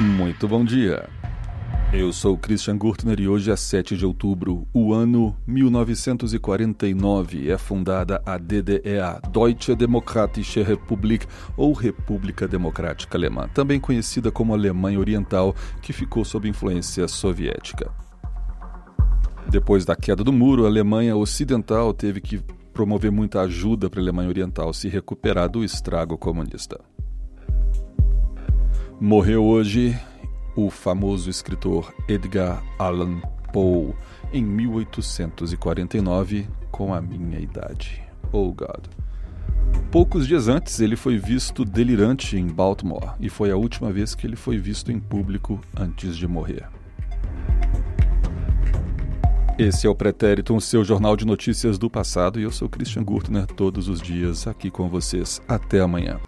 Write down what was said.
Muito bom dia. Eu sou Christian Gurtner e hoje é 7 de outubro, o ano 1949. É fundada a DDR, Deutsche Demokratische Republik, ou República Democrática Alemã, também conhecida como Alemanha Oriental, que ficou sob influência soviética. Depois da queda do muro, a Alemanha Ocidental teve que promover muita ajuda para a Alemanha Oriental se recuperar do estrago comunista. Morreu hoje o famoso escritor Edgar Allan Poe em 1849 com a minha idade. Oh God. Poucos dias antes, ele foi visto delirante em Baltimore e foi a última vez que ele foi visto em público antes de morrer. Esse é o Pretérito, o seu jornal de notícias do passado, e eu sou Christian Gurtner, todos os dias aqui com vocês. Até amanhã.